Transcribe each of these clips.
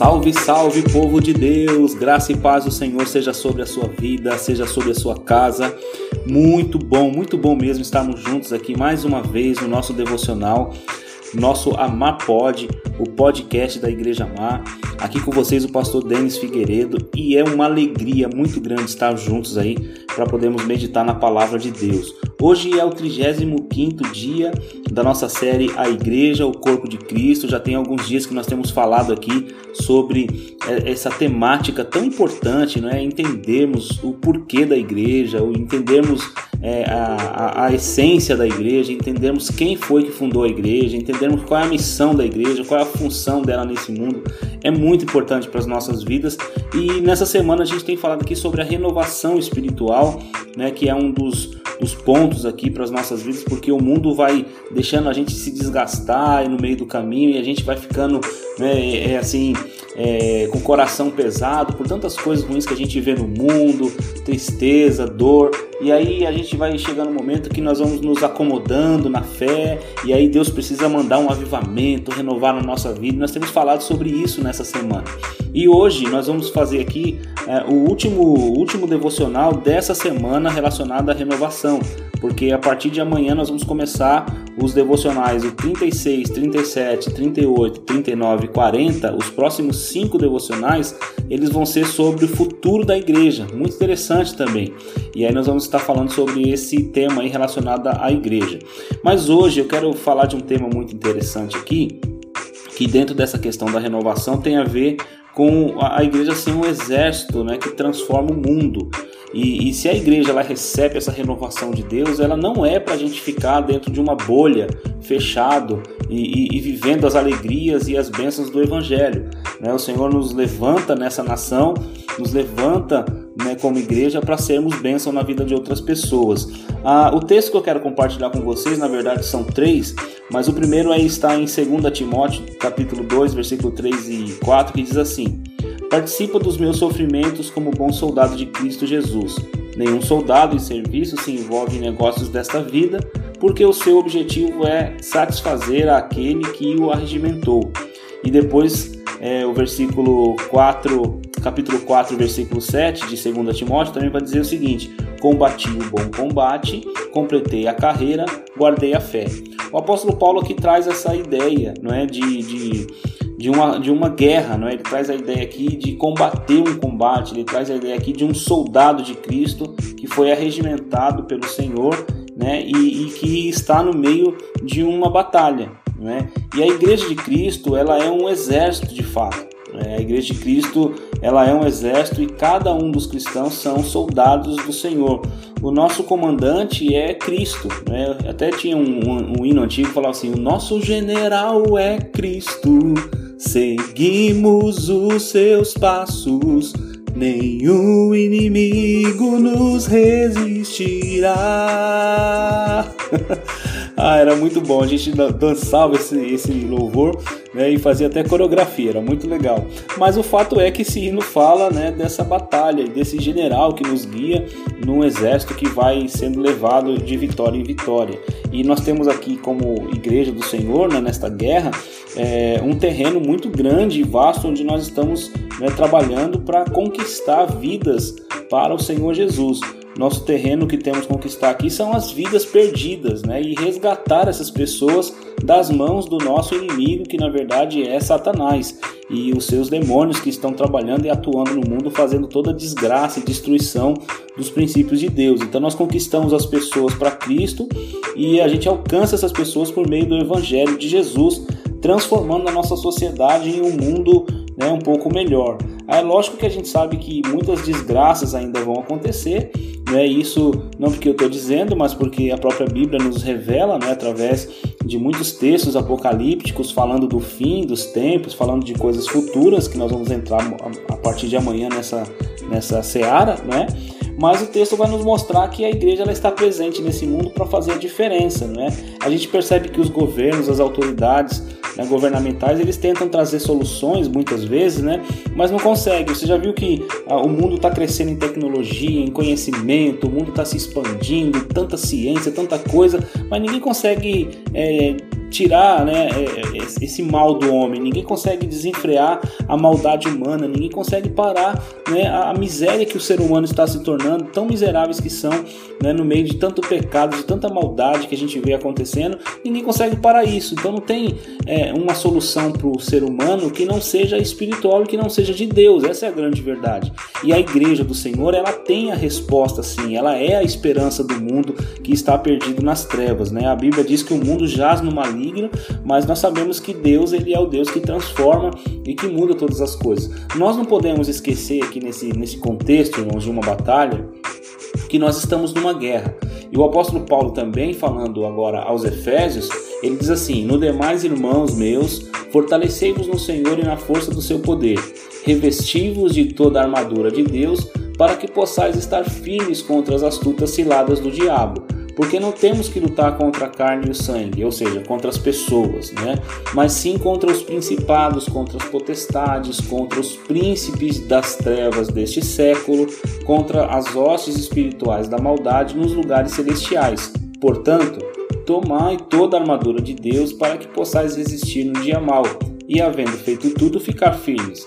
Salve, salve, povo de Deus! Graça e paz do Senhor seja sobre a sua vida, seja sobre a sua casa. Muito bom, muito bom mesmo estarmos juntos aqui mais uma vez no nosso devocional, nosso Amar Pod, o podcast da Igreja Amar. Aqui com vocês o pastor Denis Figueiredo e é uma alegria muito grande estar juntos aí para podermos meditar na palavra de Deus. Hoje é o 35º dia da nossa série A Igreja, o Corpo de Cristo. Já tem alguns dias que nós temos falado aqui sobre é, essa temática tão importante, não é? Entendermos o porquê da igreja, o entendermos é, a, a, a, essência da igreja, entendermos quem foi que fundou a igreja, entendermos qual é a missão da igreja, qual é a função dela nesse mundo, é muito importante para as nossas vidas. E nessa semana a gente tem falado aqui sobre a renovação espiritual, né, que é um dos, dos pontos aqui para as nossas vidas, porque o mundo vai deixando a gente se desgastar no meio do caminho e a gente vai ficando né, é, assim é, com o coração pesado por tantas coisas ruins que a gente vê no mundo, tristeza, dor. E aí a gente vai chegando no momento que nós vamos nos acomodando na fé, e aí Deus precisa mandar um avivamento, renovar na nossa vida. Nós temos falado sobre isso nessa semana. E hoje nós vamos fazer aqui é, o último, último devocional dessa semana relacionado à renovação porque a partir de amanhã nós vamos começar os devocionais o 36, 37, 38, 39 e 40. Os próximos cinco devocionais eles vão ser sobre o futuro da igreja, muito interessante também. E aí nós vamos estar falando sobre esse tema aí relacionado à igreja. Mas hoje eu quero falar de um tema muito interessante aqui, que dentro dessa questão da renovação tem a ver com a igreja ser um exército né, que transforma o mundo. E, e, se a igreja ela recebe essa renovação de Deus, ela não é para a gente ficar dentro de uma bolha, fechado e, e, e, vivendo as alegrias e as bênçãos do Evangelho. Né? O Senhor nos levanta nessa nação, nos levanta né, como igreja para sermos bênção na vida de outras pessoas. Ah, o texto que eu quero compartilhar com vocês, na verdade, são três, mas o primeiro aí está em 2 Timóteo, capítulo 2, versículo 3 e 4, que diz assim. Participa dos meus sofrimentos como bom soldado de Cristo Jesus. Nenhum soldado em serviço se envolve em negócios desta vida, porque o seu objetivo é satisfazer aquele que o arregimentou. E depois é, o versículo 4, capítulo 4, versículo 7 de 2 Timóteo também vai dizer o seguinte: Combati o bom combate, completei a carreira, guardei a fé. O apóstolo Paulo aqui traz essa ideia não é, de, de de uma, de uma guerra, não é? ele traz a ideia aqui de combater um combate, ele traz a ideia aqui de um soldado de Cristo que foi arregimentado pelo Senhor né? e, e que está no meio de uma batalha. Né? E a igreja de Cristo ela é um exército de fato. Né? A igreja de Cristo ela é um exército e cada um dos cristãos são soldados do Senhor. O nosso comandante é Cristo. Né? Até tinha um, um, um hino antigo que falava assim: o nosso general é Cristo. Seguimos os seus passos, nenhum inimigo nos resistirá. ah, era muito bom, a gente dançava esse, esse louvor né, e fazia até coreografia, era muito legal. Mas o fato é que esse hino fala né, dessa batalha, desse general que nos guia num exército que vai sendo levado de vitória em vitória. E nós temos aqui, como Igreja do Senhor, né, nesta guerra, é, um terreno muito grande e vasto onde nós estamos né, trabalhando para conquistar vidas para o Senhor Jesus. Nosso terreno que temos conquistar aqui são as vidas perdidas, né? E resgatar essas pessoas das mãos do nosso inimigo, que na verdade é Satanás e os seus demônios que estão trabalhando e atuando no mundo, fazendo toda a desgraça e destruição dos princípios de Deus. Então nós conquistamos as pessoas para Cristo e a gente alcança essas pessoas por meio do Evangelho de Jesus, transformando a nossa sociedade em um mundo né, um pouco melhor. É lógico que a gente sabe que muitas desgraças ainda vão acontecer, né? Isso não porque eu estou dizendo, mas porque a própria Bíblia nos revela, né, através de muitos textos apocalípticos falando do fim dos tempos, falando de coisas futuras que nós vamos entrar a partir de amanhã nessa nessa seara, né? Mas o texto vai nos mostrar que a igreja ela está presente nesse mundo para fazer a diferença. Né? A gente percebe que os governos, as autoridades né, governamentais, eles tentam trazer soluções muitas vezes, né? mas não conseguem. Você já viu que ah, o mundo está crescendo em tecnologia, em conhecimento, o mundo está se expandindo, tanta ciência, tanta coisa, mas ninguém consegue é, tirar, né, é, é, esse mal do homem, ninguém consegue desenfrear a maldade humana, ninguém consegue parar né, a, miséria que o ser humano está se tornando, tão miseráveis que são, né, no meio de tanto pecado, de tanta maldade que a gente vê acontecendo, ninguém consegue parar isso. Então não tem é, uma solução para o ser humano que não seja espiritual e que não seja de Deus. Essa é a grande verdade. E a igreja do Senhor, ela tem a resposta sim, ela é a esperança do mundo que está perdido nas trevas, né? A Bíblia diz que o mundo jaz no maligno, mas nós sabemos que Deus, ele é o Deus que transforma e que muda todas as coisas. Nós não podemos esquecer aqui nesse, nesse contexto, irmãos, de uma batalha, que nós estamos numa guerra. E o apóstolo Paulo também, falando agora aos Efésios, ele diz assim: No demais, irmãos meus, fortalecei-vos no Senhor e na força do seu poder, revesti-vos de toda a armadura de Deus, para que possais estar firmes contra as astutas ciladas do diabo porque não temos que lutar contra a carne e o sangue, ou seja, contra as pessoas, né? mas sim contra os principados, contra as potestades, contra os príncipes das trevas deste século, contra as hostes espirituais da maldade nos lugares celestiais. Portanto, tomai toda a armadura de Deus para que possais resistir no dia mau, e havendo feito tudo, ficar firmes.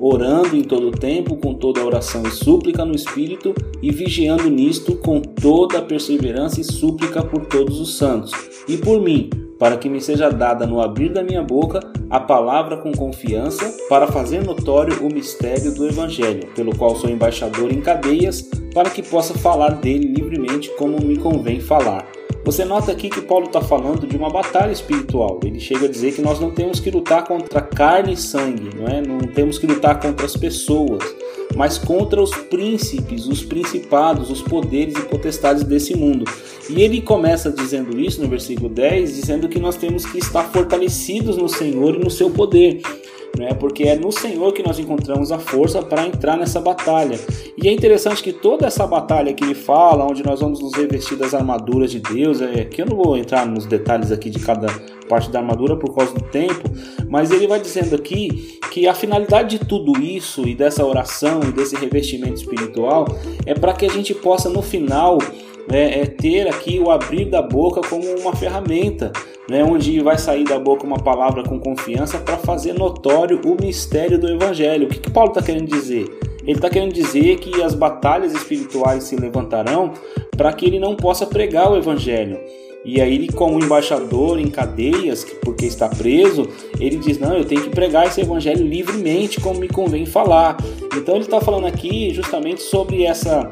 orando em todo tempo com toda oração e súplica no Espírito, e vigiando nisto com toda perseverança e súplica por todos os santos, e por mim, para que me seja dada no abrir da minha boca a palavra com confiança, para fazer notório o mistério do Evangelho, pelo qual sou embaixador em cadeias, para que possa falar dele livremente como me convém falar. Você nota aqui que Paulo está falando de uma batalha espiritual. Ele chega a dizer que nós não temos que lutar contra carne e sangue, não é? Não temos que lutar contra as pessoas mas contra os príncipes, os principados, os poderes e potestades desse mundo. E ele começa dizendo isso no versículo 10, dizendo que nós temos que estar fortalecidos no Senhor e no seu poder. Né? Porque é no Senhor que nós encontramos a força para entrar nessa batalha. E é interessante que toda essa batalha que ele fala, onde nós vamos nos revestir das armaduras de Deus, é que eu não vou entrar nos detalhes aqui de cada parte da armadura por causa do tempo, mas ele vai dizendo aqui que a finalidade de tudo isso e dessa oração e desse revestimento espiritual é para que a gente possa no final é, é ter aqui o abrir da boca como uma ferramenta, né, onde vai sair da boca uma palavra com confiança para fazer notório o mistério do Evangelho. O que, que Paulo está querendo dizer? Ele está querendo dizer que as batalhas espirituais se levantarão para que ele não possa pregar o Evangelho. E aí ele, como embaixador em cadeias, porque está preso, ele diz: não, eu tenho que pregar esse evangelho livremente, como me convém falar. Então ele está falando aqui justamente sobre essa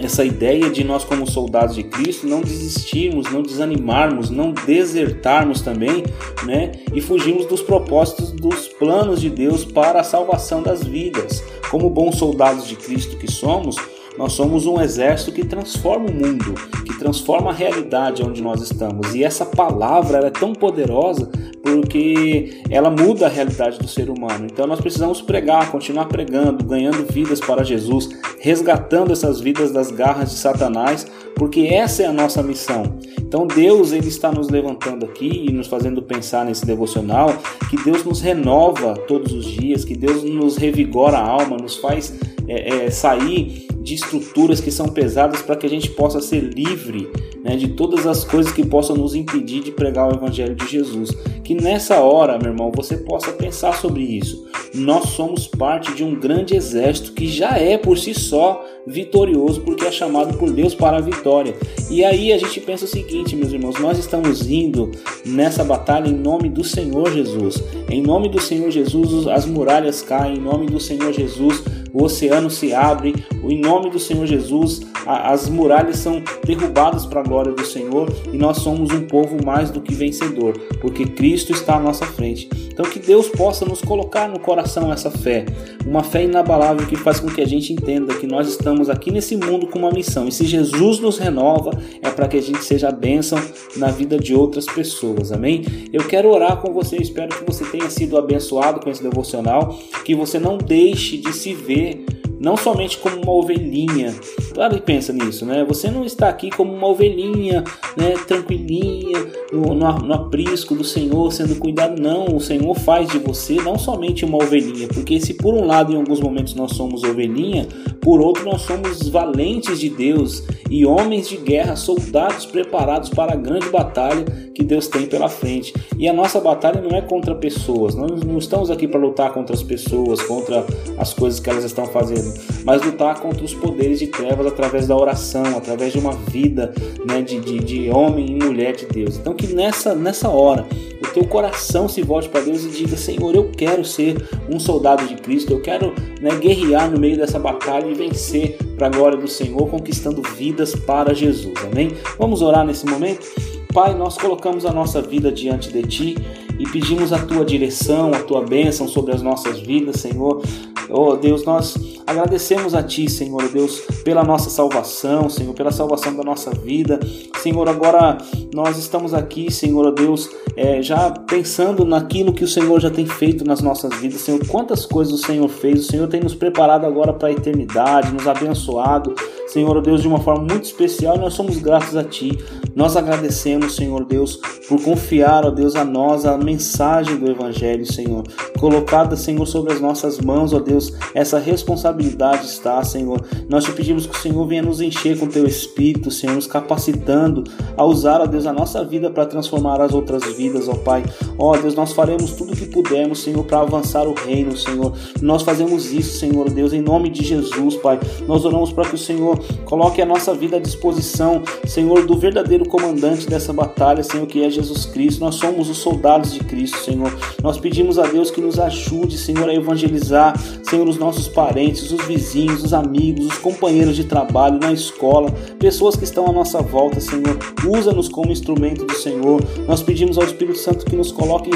essa ideia de nós como soldados de Cristo não desistirmos, não desanimarmos, não desertarmos também, né? E fugirmos dos propósitos, dos planos de Deus para a salvação das vidas. Como bons soldados de Cristo que somos, nós somos um exército que transforma o mundo, que transforma a realidade onde nós estamos. E essa palavra é tão poderosa porque ela muda a realidade do ser humano. Então nós precisamos pregar, continuar pregando, ganhando vidas para Jesus, resgatando essas vidas das garras de Satanás, porque essa é a nossa missão. Então Deus ele está nos levantando aqui e nos fazendo pensar nesse devocional que Deus nos renova todos os dias, que Deus nos revigora a alma, nos faz é, é, sair de estruturas que são pesadas para que a gente possa ser livre né, de todas as coisas que possam nos impedir de pregar o Evangelho de Jesus. Que nessa hora, meu irmão, você possa pensar sobre isso. Nós somos parte de um grande exército que já é por si só vitorioso, porque é chamado por Deus para a vitória. E aí a gente pensa o seguinte, meus irmãos: nós estamos indo nessa batalha em nome do Senhor Jesus. Em nome do Senhor Jesus, as muralhas caem, em nome do Senhor Jesus o oceano se abre, em nome do Senhor Jesus, as muralhas são derrubadas para a glória do Senhor e nós somos um povo mais do que vencedor, porque Cristo está à nossa frente. Então que Deus possa nos colocar no coração essa fé, uma fé inabalável que faz com que a gente entenda que nós estamos aqui nesse mundo com uma missão. E se Jesus nos renova, é para que a gente seja bênção na vida de outras pessoas. Amém? Eu quero orar com você, espero que você tenha sido abençoado com esse devocional, que você não deixe de se ver não somente como uma ovelhinha. Claro que pensa nisso, né? Você não está aqui como uma ovelhinha, né, tranquilinha, no, no, no aprisco do Senhor, sendo cuidado. Não, o Senhor faz de você não somente uma ovelhinha, porque se por um lado em alguns momentos nós somos ovelhinha, por outro nós somos valentes de Deus e homens de guerra, soldados preparados para a grande batalha que Deus tem pela frente. E a nossa batalha não é contra pessoas, nós não estamos aqui para lutar contra as pessoas, contra as coisas que elas estão fazendo, mas lutar contra os poderes de trevas através da oração, através de uma vida né, de, de, de homem e mulher de Deus. Então que nessa, nessa hora o teu coração se volte para Deus e diga: Senhor, eu quero ser um soldado de Cristo, eu quero né, guerrear no meio dessa batalha e vencer para a glória do Senhor, conquistando vidas para Jesus. Amém? Vamos orar nesse momento? Pai, nós colocamos a nossa vida diante de Ti e pedimos a Tua direção, a Tua bênção sobre as nossas vidas, Senhor. Oh Deus, nós agradecemos a Ti, Senhor Deus, pela nossa salvação, Senhor, pela salvação da nossa vida. Senhor, agora nós estamos aqui, Senhor Deus, é, já pensando naquilo que o Senhor já tem feito nas nossas vidas, Senhor. Quantas coisas o Senhor fez, o Senhor tem nos preparado agora para a eternidade, nos abençoado, Senhor Deus, de uma forma muito especial. Nós somos gratos a Ti. Nós agradecemos, Senhor Deus, por confiar, ó Deus, a nós a mensagem do Evangelho, Senhor, colocada, Senhor, sobre as nossas mãos, ó Deus Deus, essa responsabilidade está, Senhor. Nós te pedimos que o Senhor venha nos encher com teu espírito, Senhor, nos capacitando a usar, ó Deus, a nossa vida para transformar as outras vidas, ó Pai. Ó Deus, nós faremos tudo o que pudermos, Senhor, para avançar o reino, Senhor. Nós fazemos isso, Senhor Deus, em nome de Jesus, Pai. Nós oramos para que o Senhor coloque a nossa vida à disposição, Senhor, do verdadeiro comandante dessa batalha, Senhor, que é Jesus Cristo. Nós somos os soldados de Cristo, Senhor. Nós pedimos a Deus que nos ajude, Senhor, a evangelizar, Senhor, os nossos parentes, os vizinhos, os amigos, os companheiros de trabalho, na escola, pessoas que estão à nossa volta, Senhor. Usa-nos como instrumento do Senhor. Nós pedimos ao Espírito Santo que nos coloque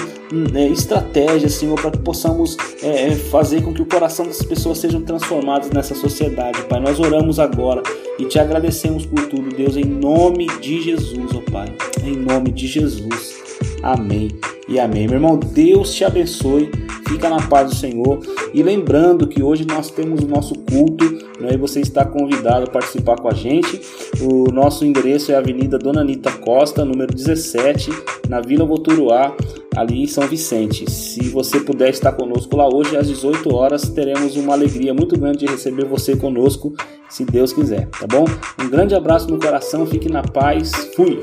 é, estratégias, Senhor, para que possamos é, é, fazer com que o coração das pessoas sejam transformadas nessa sociedade, Pai. Nós oramos agora e te agradecemos por tudo, Deus, em nome de Jesus, ó Pai. Em nome de Jesus. Amém e amém. Meu irmão, Deus te abençoe. Fica na paz do Senhor. E lembrando que hoje nós temos o nosso culto, né, e você está convidado a participar com a gente. O nosso endereço é Avenida Dona Anita Costa, número 17, na Vila Voturuá, ali em São Vicente. Se você puder estar conosco lá hoje às 18 horas, teremos uma alegria muito grande de receber você conosco, se Deus quiser, tá bom? Um grande abraço no coração, fique na paz. Fui!